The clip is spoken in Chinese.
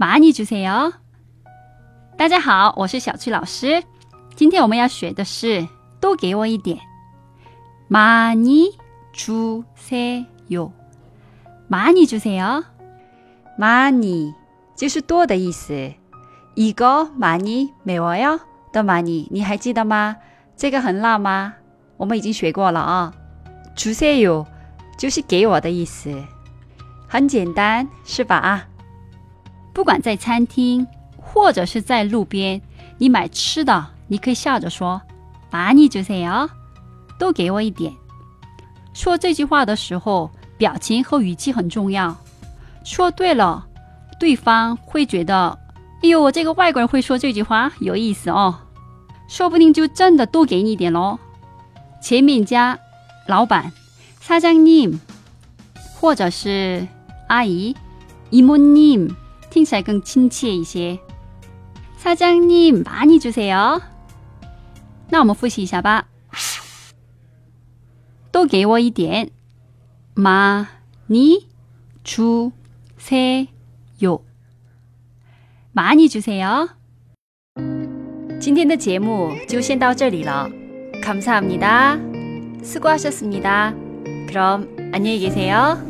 많이주세요。大家好，我是小翠老师。今天我们要学的是多给我一点。많이주세 요， 많이주세 요。 많이就是多的意思。이거많이매워요的많이你还记得吗？这个很辣吗？我们已经学过了啊。주세요就是给我的意思，很简单，是吧啊？ 不管在餐厅或者是在路边，你买吃的，你可以笑着说많이주세 요， 多给我一点。说这句话的时候，表情和语气很重要。说对了，对方会觉得，哎呦，我这个外国人会说这句话，有意思哦，说不定就真的多给你一点喽。前面加老板사장님或者是阿姨이모님 听起来更亲切一些。사장님많이주세요。那我们复习一下吧。多给我一点。많이주세 요。 많이주세 요。 今天的节目就先到这里了。감사합니다。 수고하셨습니다。 그럼안녕히계세요